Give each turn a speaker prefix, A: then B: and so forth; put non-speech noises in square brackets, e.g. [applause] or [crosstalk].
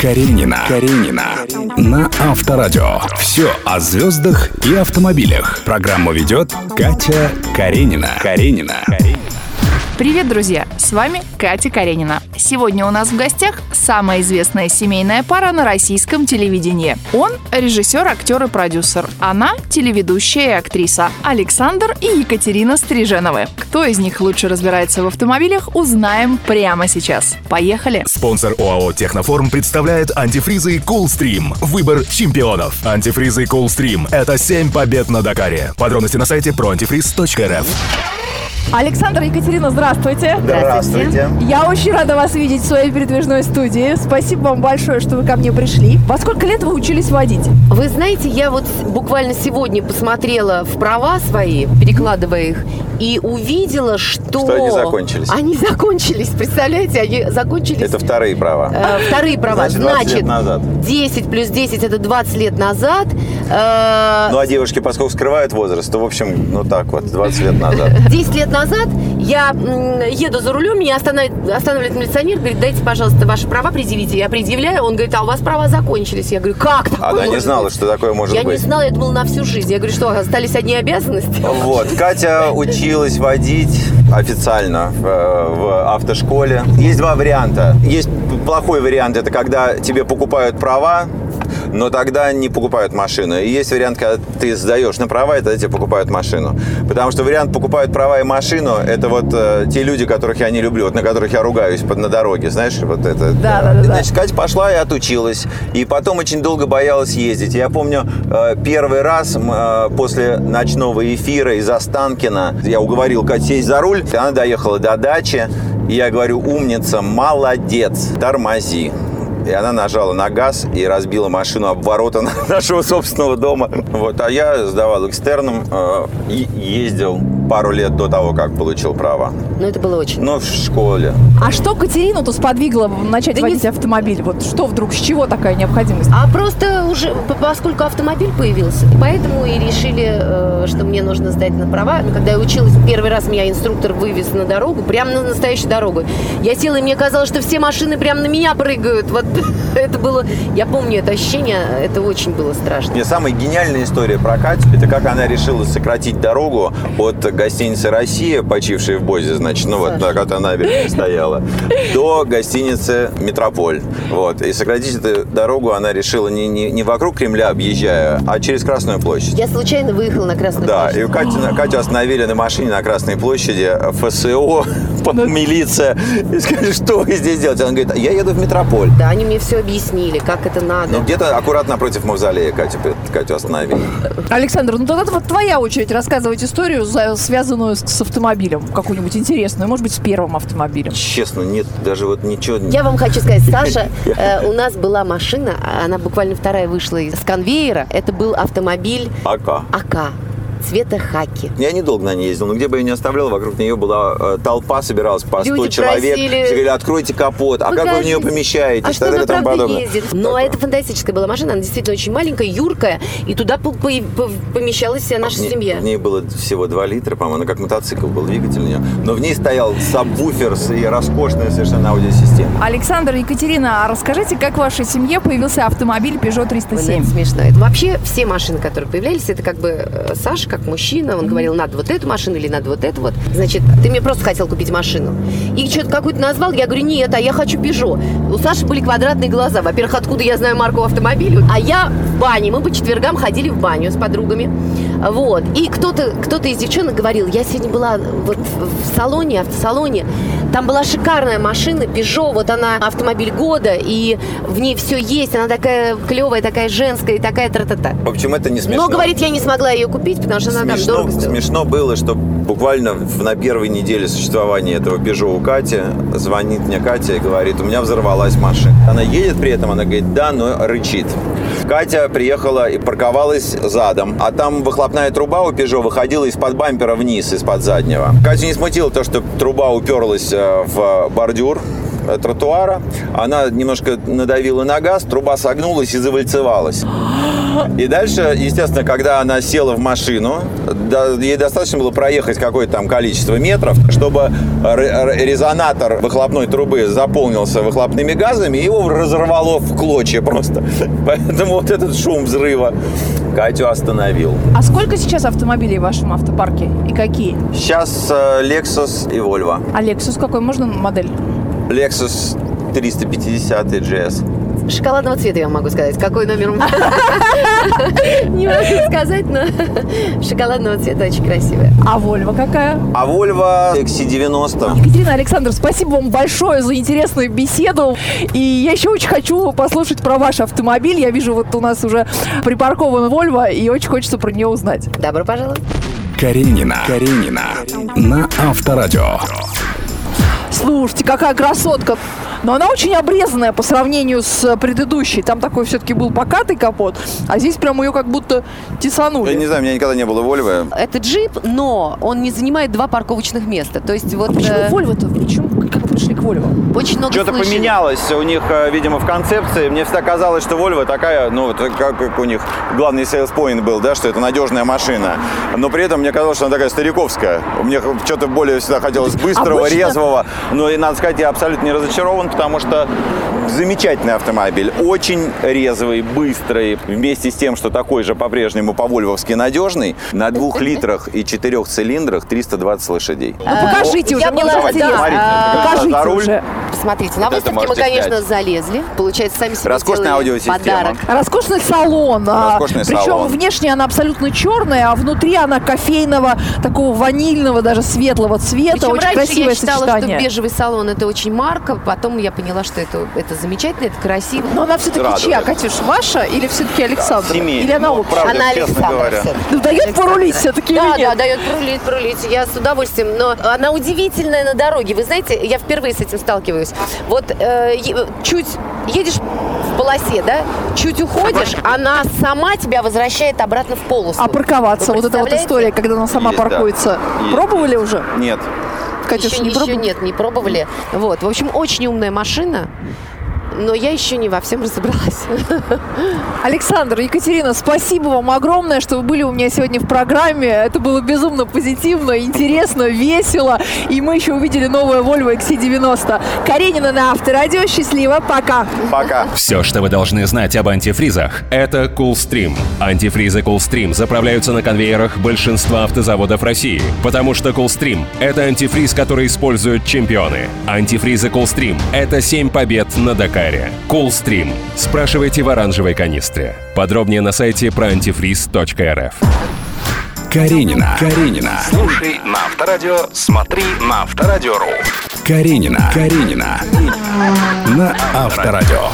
A: Каренина. Каренина. На Авторадио. Все о звездах и автомобилях. Программу ведет Катя Каренина. Каренина.
B: Привет, друзья! С вами Катя Каренина. Сегодня у нас в гостях самая известная семейная пара на российском телевидении. Он – режиссер, актер и продюсер. Она – телеведущая и актриса. Александр и Екатерина Стриженовы. Кто из них лучше разбирается в автомобилях, узнаем прямо сейчас. Поехали!
C: Спонсор ОАО «Техноформ» представляет антифризы Coolstream. Выбор чемпионов. Антифризы Coolstream – это 7 побед на Дакаре. Подробности на сайте proantifriz.rf.
B: Александр Екатерина, здравствуйте.
D: Здравствуйте.
B: Я очень рада вас видеть в своей передвижной студии. Спасибо вам большое, что вы ко мне пришли. Во сколько лет вы учились водить?
E: Вы знаете, я вот буквально сегодня посмотрела в права свои, перекладывая их, и увидела, что...
D: Что они закончились.
E: Они закончились, представляете, они закончились...
D: Это вторые права.
E: Э, вторые права.
D: Значит, 20 лет назад.
E: 10 плюс 10 это 20 лет назад. Э,
D: Ну, а девушки, поскольку скрывают возраст, то, в общем, ну так вот, 20 лет назад.
E: 10 лет назад я еду за рулем, меня останавливает, останавливает милиционер, говорит, дайте, пожалуйста, ваши права предъявите. Я предъявляю, он говорит, а у вас права закончились. Я говорю, как такое
D: Она не знала,
E: быть?»
D: что такое может
E: Я не
D: быть.
E: знала, я думала на всю жизнь. Я говорю, что остались одни обязанности?
D: Вот, Катя училась водить официально в, в автошколе. Есть два варианта. Есть плохой вариант, это когда тебе покупают права, но тогда не покупают машину. И есть вариант, когда ты сдаешь на права, и тогда тебе покупают машину. Потому что вариант покупают права и машину, это вот э, те люди, которых я не люблю, вот на которых я ругаюсь под, на дороге, знаешь, вот это.
B: Да, да, да.
D: Значит, Катя пошла и отучилась. И потом очень долго боялась ездить. Я помню, э, первый раз э, после ночного эфира из Останкина я уговорил Катю сесть за руль. Она доехала до дачи. И я говорю, умница, молодец, тормози. И она нажала на газ и разбила машину об ворота [laughs] нашего собственного дома. Вот. А я сдавал экстерном э, ездил пару лет до того, как получил право.
E: Ну, это было очень.
D: Но в школе.
B: А что Катерину-то сподвигло начать
E: Да не-
B: водить автомобиль? Вот что вдруг, с чего такая необходимость?
E: А просто уже, поскольку автомобиль появился, поэтому и решили, э, что мне нужно сдать на права. Когда я училась, первый раз меня инструктор вывез на дорогу, прямо на настоящую дорогу. Я села, и мне казалось, что все машины прямо на меня прыгают. Вот [laughs] [laughs] это было, я помню это ощущение, это очень было страшно.
D: Мне самая гениальная история про Катю, это как она решила сократить дорогу от гостиницы «Россия», почившей в Бозе, значит, ну вот так вот она набережной стояла, до гостиницы «Метрополь». Вот. И сократить эту дорогу она решила не, не, не вокруг Кремля объезжая, а через Красную площадь.
E: Я случайно выехала на Красную
D: Да,
E: площадь.
D: и Катю, Катю остановили на машине на Красной площади, ФСО, [laughs] милиция, и сказали, что вы здесь делаете? Она говорит, я еду в Метрополь.
E: Да, они мне все объяснили, как это надо.
D: Ну, где-то аккуратно напротив мавзолея Катю, Катю остановили.
B: Александр, ну тогда вот твоя очередь рассказывать историю, за- связанную с, с автомобилем, какую-нибудь интересную, может быть, с первым автомобилем.
D: Честно, нет, даже вот ничего...
E: Я вам хочу сказать, [laughs] Саша, э, у нас была машина, она буквально вторая вышла из конвейера. Это был автомобиль
D: АК.
E: АК цвета хаки.
D: Я недолго на ней ездил, но где бы я ни оставлял, вокруг нее была э, толпа, собиралась по 100
E: Люди
D: человек.
E: просили-
D: Все говорили, откройте капот, а как вы в нее помещаетесь?
E: А что
D: так
E: она правда
D: подобное.
E: ездит? Но
D: Такое.
E: это фантастическая была машина, она действительно очень маленькая, юркая, и туда по- по- по- помещалась вся наша
D: В ней-
E: семья.
D: В ней было всего 2 литра, по-моему, она как мотоцикл был, двигатель у нее. Но в ней стоял сабвуфер с- и роскошная совершенно аудиосистема.
B: Александр, Екатерина, а расскажите, как в вашей семье появился автомобиль Peugeot
E: Ой, ну
B: 307?
E: это смешно. Это вообще все машины, которые появлялись, это как бы э, Саша, как мужчина, он говорил, надо вот эту машину или надо вот эту вот. Значит, ты мне просто хотел купить машину. И что-то какую-то назвал, я говорю, нет, а я хочу Peugeot. У Саши были квадратные глаза. Во-первых, откуда я знаю марку автомобиля? А я в бане. Мы по четвергам ходили в баню с подругами. Вот. И кто-то кто из девчонок говорил, я сегодня была вот в салоне, автосалоне, там была шикарная машина, Peugeot, вот она автомобиль года, и в ней все есть, она такая клевая, такая женская, и такая тра-та-та.
D: В общем, это не смешно.
E: Но, говорит, я не смогла ее купить, потому что она там
D: Смешно,
E: дорого стоила.
D: смешно было, что буквально на первой неделе существования этого Peugeot у Кати звонит мне Катя и говорит, у меня взорвалась машина. Она едет при этом, она говорит, да, но рычит. Катя приехала и парковалась задом, а там выхлопная труба у Peugeot выходила из-под бампера вниз, из-под заднего. Катю не смутило то, что труба уперлась э, в бордюр э, тротуара. Она немножко надавила на газ, труба согнулась и завальцевалась. И дальше, естественно, когда она села в машину, ей достаточно было проехать какое-то там количество метров, чтобы резонатор выхлопной трубы заполнился выхлопными газами, и его разорвало в клочья просто. [laughs] Поэтому вот этот шум взрыва Катю остановил.
B: А сколько сейчас автомобилей в вашем автопарке и какие?
D: Сейчас э, Lexus и Volvo.
B: А Lexus какой? Можно модель?
D: Lexus 350 GS.
E: Шоколадного цвета я вам могу сказать. Какой номер? [laughs] Не могу сказать, но шоколадного цвета очень красивая.
B: А Volvo какая?
D: А Volvo XC90.
B: Екатерина Александр, спасибо вам большое за интересную беседу. И я еще очень хочу послушать про ваш автомобиль. Я вижу, вот у нас уже припаркован Volvo, и очень хочется про нее узнать.
E: Добро пожаловать.
A: Каренина. Каренина. На Авторадио.
B: Слушайте, какая красотка. Но она очень обрезанная по сравнению с предыдущей. Там такой все-таки был покатый капот, а здесь прям ее как будто
D: Я
B: тесанули.
D: не знаю, у меня никогда не было Volvo.
E: Это джип, но он не занимает два парковочных места. То есть вот
B: Почему
E: э,
B: Volvo-то? Почему? Пришли к Volvo?
E: очень много
D: Что-то
E: слышали.
D: поменялось у них, э, видимо, в концепции. Мне всегда казалось, что Volvo такая, ну, вот как, как у них главный sales point был, да, что это надежная машина. Но при этом мне казалось, что она такая стариковская. Мне что-то более всегда хотелось быстрого,
B: Обычно-
D: резвого. Но и, надо сказать, я абсолютно не разочарован, потому что замечательный автомобиль. Очень резвый, быстрый. Вместе с тем, что такой же по-прежнему по-вольвовски надежный. На двух литрах и четырех цилиндрах 320 лошадей.
B: Ну покажите
E: я
B: уже, мне
E: была-
B: уже
D: Давайте,
B: интересно.
D: Смотрите,
E: на выставке мы, конечно,
D: снять.
E: залезли. Получается, сами себе
D: Роскошная аудиосистема.
E: подарок.
B: Роскошный салон. а,
D: Роскошный
B: Причем
D: салон.
B: внешне она абсолютно черная, а внутри она кофейного, такого ванильного, даже светлого цвета.
E: Причем
B: очень
E: раньше
B: красивое
E: я считала,
B: сочетание.
E: что бежевый салон это очень марка, потом я поняла, что это, это замечательно, это красиво.
B: Но она все-таки
D: Радует.
B: чья, Катюш, ваша или все-таки Александр?
D: Семейный.
B: Или она
D: Ну,
B: общая?
D: правда,
E: Она Александра.
B: Ну, дает порулить все-таки
E: Да,
B: или
E: да, дает пролить, пролить. Я с удовольствием. Но она удивительная на дороге. Вы знаете, я впервые с этим сталкиваюсь. Вот э, чуть едешь в полосе, да, чуть уходишь, она сама тебя возвращает обратно в полосу.
B: А парковаться, вот эта вот история, когда она сама
D: Есть, да.
B: паркуется.
D: Есть.
B: Пробовали уже?
D: Нет.
B: Катюш,
E: еще,
B: не
E: еще
B: пробовали?
E: нет, не пробовали. Вот, в общем, очень умная машина. Но я еще не во всем разобралась. [laughs]
B: Александр, Екатерина, спасибо вам огромное, что вы были у меня сегодня в программе. Это было безумно позитивно, интересно, весело. И мы еще увидели новое Volvo XC90. Каренина на Авторадио. Счастливо. Пока.
D: Пока.
F: Все, что вы должны знать об антифризах, это Coolstream. Антифризы Coolstream заправляются на конвейерах большинства автозаводов России, потому что Coolstream — это антифриз, который используют чемпионы. Антифризы Coolstream — это 7 побед на Дакаре. Coolstream. Спрашивайте в оранжевой канистре. Подробнее на сайте проантифриз.рф.
A: Каренина. Каренина.
G: Слушай на Авторадио, смотри на Авторадио.ру.
A: Каренина. Каренина. На Авторадио.